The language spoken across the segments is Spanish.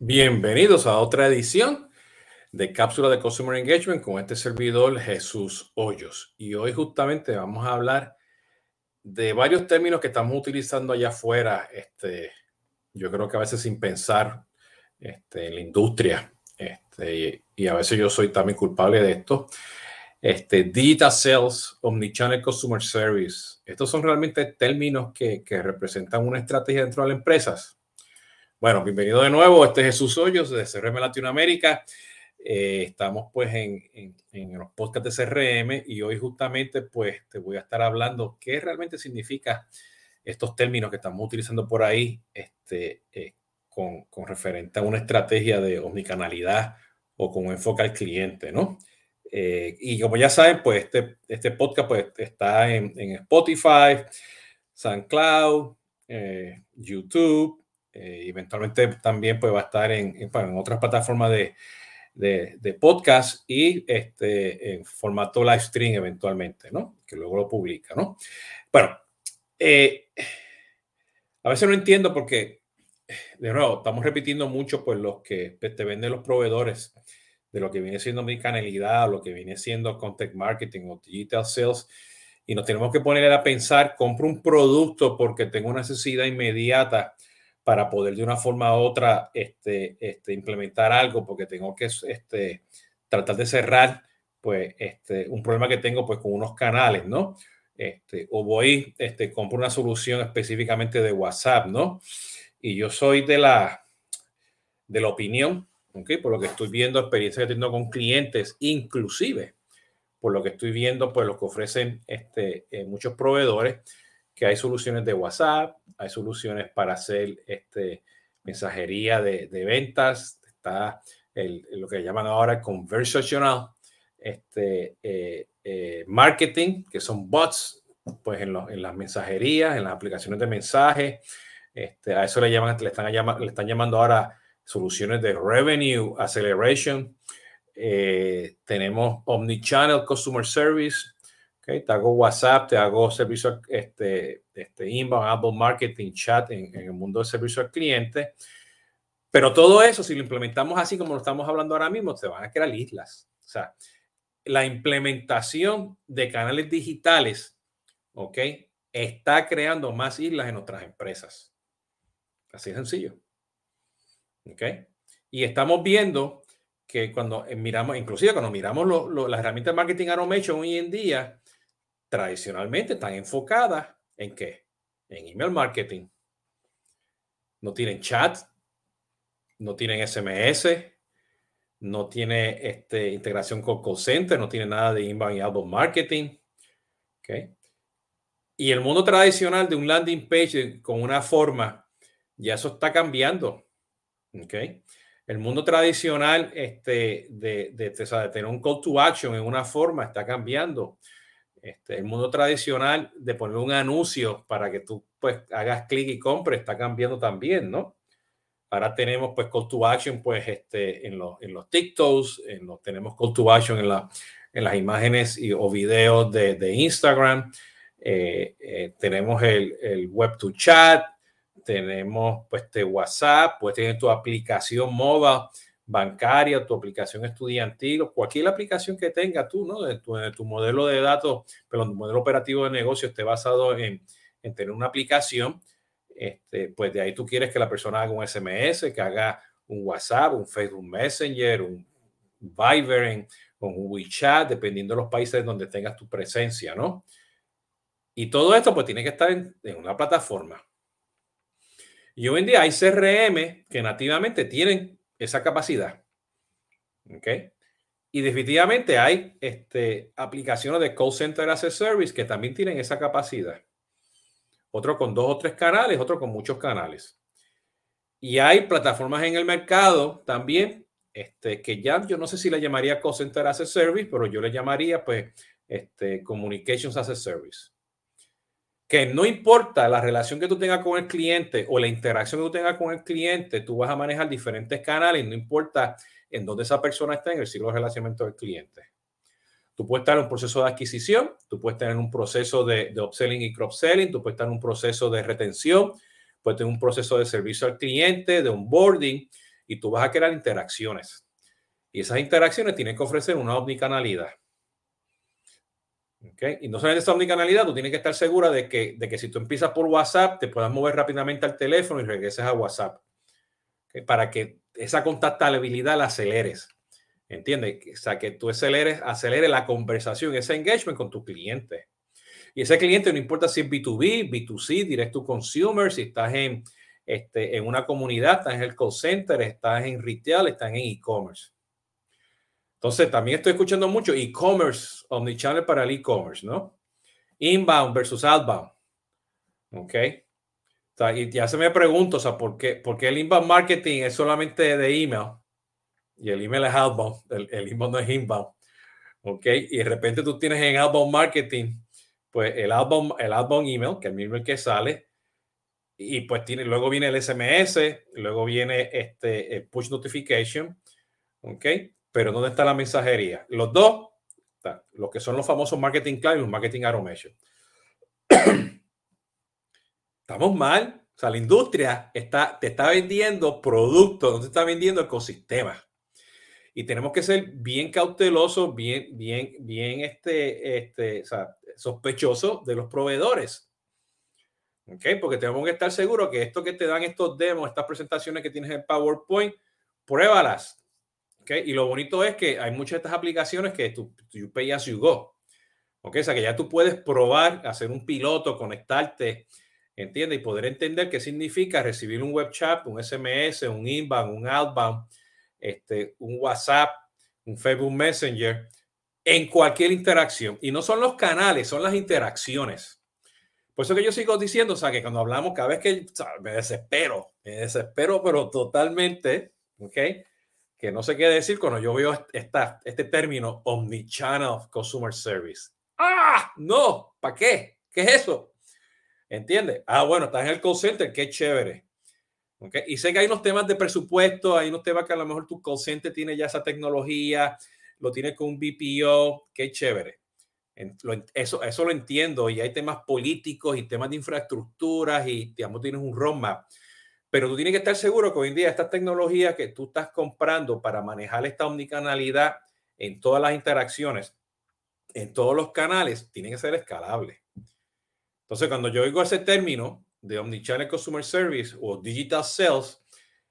Bienvenidos a otra edición de Cápsula de Customer Engagement con este servidor Jesús Hoyos. Y hoy justamente vamos a hablar de varios términos que estamos utilizando allá afuera, este, yo creo que a veces sin pensar este, en la industria, este, y, a veces yo soy también culpable de esto. Este, digital Sales, Omnichannel Customer Service, estos son realmente términos que, que representan una estrategia dentro de las empresas bueno, bienvenido de nuevo. Este es Jesús Hoyos de CRM Latinoamérica. Eh, estamos pues en, en, los podcasts de CRM y hoy justamente pues te voy a estar hablando qué realmente significa estos términos que estamos utilizando por ahí este, eh, con, con, referente a una estrategia de omnicanalidad o con enfoque al cliente, ¿no? Eh, y como ya saben, pues este, este podcast pues está en, en Spotify, SoundCloud, YouTube, eh, eventualmente también pues, va a estar en, en, otras plataformas de, de, podcast y este, en formato live stream eventualmente, ¿no? Que luego lo publica, ¿no? Bueno, eh, a veces no entiendo porque, de nuevo, estamos repitiendo mucho pues los que pues, te venden los proveedores de lo que viene siendo mi canalidad, lo que viene siendo content marketing o digital sales, y nos tenemos que poner a pensar, compro un producto porque tengo una necesidad inmediata para poder de una forma u otra este, este, implementar algo, porque tengo que este, tratar de cerrar pues, este, un problema que tengo pues, con unos canales, ¿no? Este, o voy, este, compro una solución específicamente de WhatsApp, ¿no? Y yo soy de la, de la opinión, ¿ok? Por lo que estoy viendo, experiencia que tengo con clientes, inclusive por lo que estoy viendo, pues lo que ofrecen este, eh, muchos proveedores, que hay soluciones de WhatsApp, hay soluciones para hacer este, mensajería de, ventas, está el, lo que llaman ahora conversational este, eh, eh, marketing, que son bots, pues en, en, las mensajerías, en las aplicaciones de mensaje. Este, a eso le, llaman, le, están, le están llamando ahora soluciones de revenue acceleration. Eh, tenemos omnichannel customer service, te hago WhatsApp, te hago servicio, este, este inbound, Apple Marketing, chat en, el mundo de servicio al cliente. Pero todo eso, si lo implementamos así como lo estamos hablando ahora mismo, se van a crear islas. O sea, la implementación de canales digitales, ¿ok? Está creando más islas en nuestras empresas. Así de sencillo. ¿Ok? Y estamos viendo que cuando miramos, inclusive cuando miramos las herramientas de marketing automation hoy en día, tradicionalmente están enfocadas en qué? En email marketing. No tienen chat, no tienen SMS, no tiene este, integración con call center, no tiene nada de inbound y outbound marketing. ¿okay? Y el mundo tradicional de un landing page con una forma, ya eso está cambiando. ¿okay? El mundo tradicional este, de, de, de, tener un call to action en una forma está cambiando. Este, el mundo tradicional de poner un anuncio para que tú pues hagas clic y compres está cambiando también, ¿no? Ahora tenemos pues call to action pues este, en, los, en los TikToks, en los, tenemos call to action en, la, en las imágenes o videos de, de Instagram, eh, eh, tenemos el, el, web to chat, tenemos pues este WhatsApp, puedes tener tu aplicación móvil bancaria, tu aplicación estudiantil o cualquier aplicación que tenga tú, ¿no? Tu, modelo de datos, pero tu modelo operativo de negocio esté basado en, en, tener una aplicación, este, pues de ahí tú quieres que la persona haga un SMS, que haga un WhatsApp, un Facebook Messenger, un Viber, un WeChat, dependiendo de los países donde tengas tu presencia, ¿no? Y todo esto pues tiene que estar en, en una plataforma. Y hoy en día hay CRM que nativamente tienen esa capacidad. ¿Ok? Y definitivamente hay este, aplicaciones de call center as a service que también tienen esa capacidad. Otro con dos o tres canales, otro con muchos canales. Y hay plataformas en el mercado también este, que ya yo no sé si le llamaría call center as a service, pero yo le llamaría pues este, communications as a service que no importa la relación que tú tengas con el cliente o la interacción que tú tengas con el cliente, tú vas a manejar diferentes canales, no importa en dónde esa persona está en el ciclo de relacionamiento del cliente. Tú puedes estar en un proceso de adquisición, tú puedes en un proceso de, de upselling y cross-selling, tú puedes estar en un proceso de retención, puedes tener un proceso de servicio al cliente, de onboarding, y tú vas a crear interacciones. Y esas interacciones tienen que ofrecer una omnicanalidad. Y no solamente esa omnicanalidad, tú tienes que estar segura de que, de que si tú empiezas por WhatsApp, te puedas mover rápidamente al teléfono y regreses a WhatsApp. Para que esa contactabilidad la aceleres. ¿Entiendes? O sea, que tú aceleres, acelere la conversación, ese engagement con tu cliente. Y ese cliente no importa si es B2B, B2C, direct to consumer, si estás en, este, en una comunidad, estás en el call center, estás en retail, estás en e-commerce. Entonces, también estoy escuchando mucho e-commerce, omnichannel para el e-commerce, ¿no? Inbound versus outbound. ¿Ok? y ya se me pregunto, o sea, ¿por qué, ¿por qué el inbound marketing es solamente de email? Y el email es outbound, el, inbound no es inbound. ¿Ok? Y de repente tú tienes en outbound marketing, pues el outbound, el outbound email, que es el mismo que sale, y pues tiene, luego viene el SMS, luego viene este el push notification, ¿ok? Pero ¿dónde está la mensajería? Los dos, lo que son los famosos marketing cloud y marketing automation. Estamos mal. O sea, la industria está, te está vendiendo productos, no te está vendiendo ecosistemas. Y tenemos que ser bien cautelosos, bien, bien, bien este, este, o sea, sospechosos de los proveedores. ¿Ok? Porque tenemos que estar seguros que esto que te dan estos demos, estas presentaciones que tienes en PowerPoint, pruébalas. ¿Ok? Y lo bonito es que hay muchas de estas aplicaciones que tú, you pay as you go. ¿Ok? O sea, que ya tú puedes probar, hacer un piloto, conectarte entiende Y poder entender qué significa recibir un web chat, un SMS, un inbound, un outbound, este, un WhatsApp, un Facebook Messenger, en cualquier interacción. Y no son los canales, son las interacciones. Por eso que yo sigo diciendo, o sea, que cuando hablamos, cada vez que me desespero, me desespero, pero totalmente, ¿ok? Que no sé qué decir cuando yo veo esta, este término omnichannel consumer service. ¡Ah! No, ¿para qué? ¿Qué es eso? ¿Entiendes? Ah, bueno, estás en el call center, qué chévere. ¿Okay? Y sé que hay unos temas de presupuesto, hay unos temas que a lo mejor tu call center tiene ya esa tecnología, lo tiene con un BPO, qué chévere. Eso, eso lo entiendo y hay temas políticos y temas de infraestructuras y digamos tienes un roadmap. Pero tú tienes que estar seguro que hoy en día estas tecnologías que tú estás comprando para manejar esta omnicanalidad en todas las interacciones, en todos los canales, tienen que ser escalables. Entonces, cuando yo oigo ese término de Omnichannel Consumer Service o Digital Sales,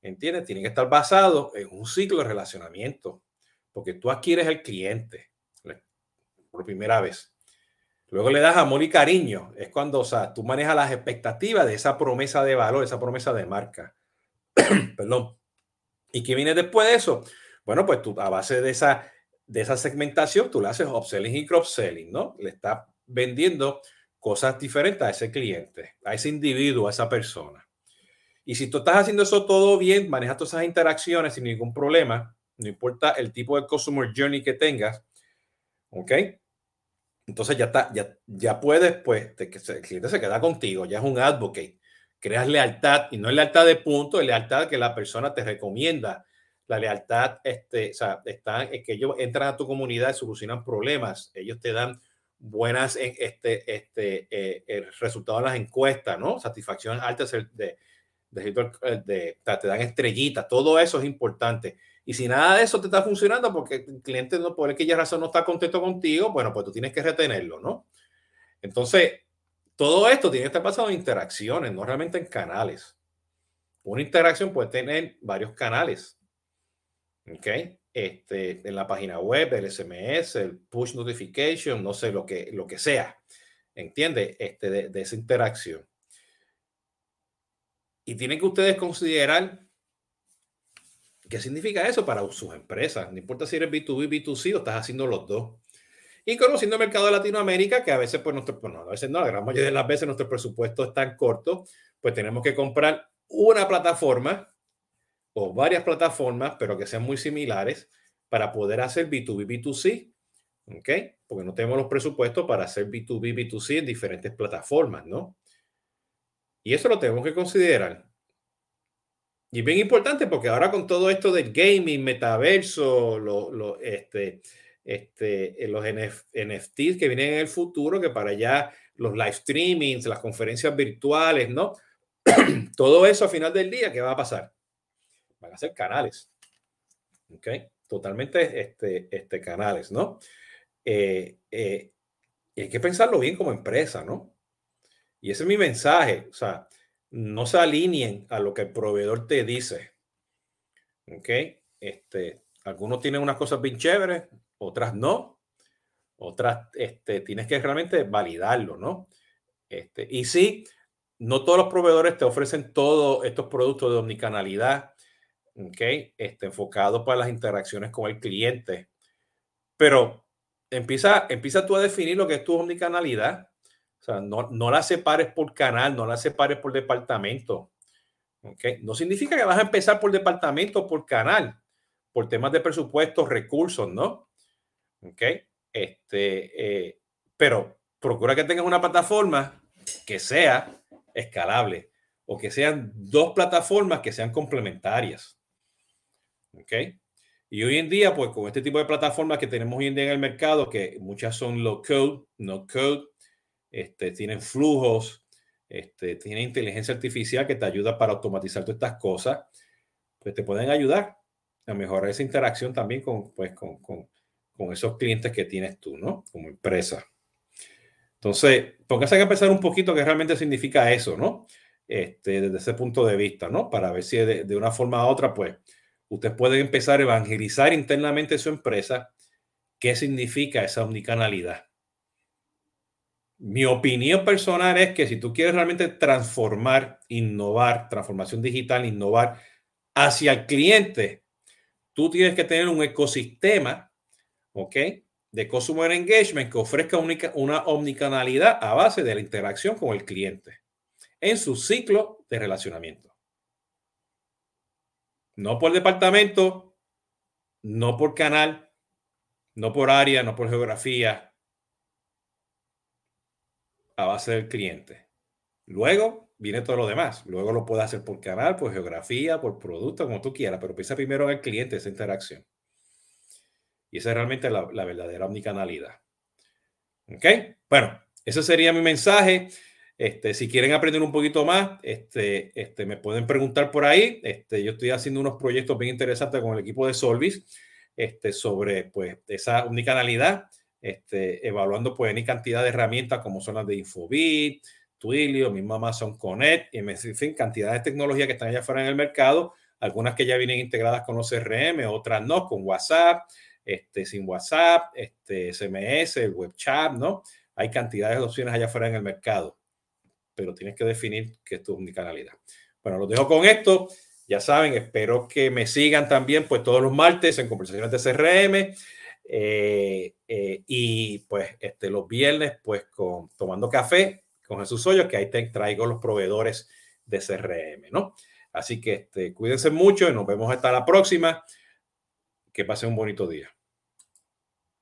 ¿entiendes? Tiene que estar basado en un ciclo de relacionamiento, porque tú adquieres el cliente por primera vez. Luego le das amor y cariño. Es cuando, o sea, tú manejas las expectativas de esa promesa de valor, esa promesa de marca. Perdón. ¿Y qué viene después de eso? Bueno, pues tú a base de esa, de esa segmentación, tú le haces upselling y cross-selling, ¿no? Le estás vendiendo cosas diferentes a ese cliente, a ese individuo, a esa persona. Y si tú estás haciendo eso todo bien, manejas todas esas interacciones sin ningún problema, no importa el tipo de customer journey que tengas, ¿ok? Entonces ya está, ya, ya puedes, pues, que el cliente se queda contigo, ya es un advocate. Creas lealtad y no es lealtad de punto, es lealtad que la persona te recomienda. La lealtad, este, o sea, está, es que ellos entran a tu comunidad y solucionan problemas. Ellos te dan buenas este, este, eh, el resultado de las encuestas, ¿no? Satisfacción alta de, de, de, te dan estrellitas, todo eso es importante. Y si nada de eso te está funcionando porque el cliente no por aquella razón no está contento contigo, bueno, pues tú tienes que retenerlo, ¿no? Entonces, todo esto tiene que estar basado en interacciones, no realmente en canales. Una interacción puede tener varios canales. ¿Ok? este, en la página web, el SMS, el push notification, no sé, lo que, lo que sea, ¿entiende? Este, de, esa interacción. Y tienen que ustedes considerar qué significa eso para sus empresas. No importa si eres B2B, B2C o estás haciendo los dos. Y conociendo el mercado de Latinoamérica, que a veces, pues, nuestro, pues, no, a veces no, la gran mayoría de las veces nuestro presupuesto es tan corto, pues tenemos que comprar una plataforma o varias plataformas, pero que sean muy similares para poder hacer B2B, B2C. ¿Ok? Porque no tenemos los presupuestos para hacer B2B, B2C en diferentes plataformas, ¿no? Y eso lo tenemos que considerar. Y bien importante porque ahora con todo esto del gaming, metaverso, lo, este, este, eh, los NFTs que vienen en el futuro, que para allá los live streamings, las conferencias virtuales, ¿no? todo eso a final del día, ¿qué va a pasar? van a ser canales. ¿Ok? Totalmente este, este canales, ¿no? Eh, eh, y hay que pensarlo bien como empresa, ¿no? Y ese es mi mensaje. O sea, no se alineen a lo que el proveedor te dice. ¿Ok? Este, algunos tienen unas cosas bien chéveres, otras no. Otras, este, tienes que realmente validarlo, ¿no? Este, y sí, no todos los proveedores te ofrecen todos estos productos de omnicanalidad, ¿ok? Este, enfocados para las interacciones con el cliente. Pero empieza, empieza tú a definir lo que es tu omnicanalidad. O sea, no, no la separes por canal, no la separes por departamento. ¿ok? No significa que vas a empezar por departamento por canal, por temas de presupuesto, recursos, ¿no? ¿Ok? Este, eh, pero procura que tengas una plataforma que sea escalable o que sean dos plataformas que sean complementarias. ¿Ok? Y hoy en día, pues con este tipo de plataformas que tenemos hoy en día en el mercado, que muchas son low code, no code, este, tienen flujos, este, tienen inteligencia artificial que te ayuda para automatizar todas estas cosas, pues te pueden ayudar a mejorar esa interacción también con, pues, con, con, con esos clientes que tienes tú, ¿no? Como empresa. Entonces, póngase a pensar un poquito qué realmente significa eso, ¿no? Este, desde ese punto de vista, ¿no? Para ver si de, una forma u otra, pues, usted puede empezar a evangelizar internamente su empresa qué significa esa omnicanalidad. Mi opinión personal es que si tú quieres realmente transformar, innovar, transformación digital, innovar hacia el cliente, tú tienes que tener un ecosistema, ¿ok? De Customer Engagement que ofrezca una omnicanalidad a base de la interacción con el cliente en su ciclo de relacionamiento. No por departamento, no por canal, no por área, no por geografía, a base del cliente. Luego viene todo lo demás. Luego lo puedes hacer por canal, por geografía, por producto, como tú quieras, pero piensa primero en el cliente, esa interacción. Y esa es realmente la, verdadera omnicanalidad. ¿Ok? Bueno, ese sería mi mensaje. Este, si quieren aprender un poquito más, este, este, me pueden preguntar por ahí. Este, yo estoy haciendo unos proyectos bien interesantes con el equipo de Solvis este, sobre pues, esa unicanalidad, este, evaluando pues ni cantidad de herramientas como son las de Infobit, Twilio, mismo Amazon Connect, y en fin, cantidad de tecnologías que están allá afuera en el mercado, algunas que ya vienen integradas con los CRM, otras no, con WhatsApp, este, sin WhatsApp, este, SMS, el web chat, ¿no? Hay cantidades de opciones allá afuera en el mercado pero tienes que definir qué es tu omnicanalidad. Bueno, los dejo con esto. Ya saben, espero que me sigan también pues todos los martes en conversaciones de CRM eh, eh, y pues este, los viernes pues con tomando café con Jesús Hoyos, que ahí te traigo los proveedores de CRM, ¿no? Así que este, cuídense mucho y nos vemos hasta la próxima. Que pasen un bonito día.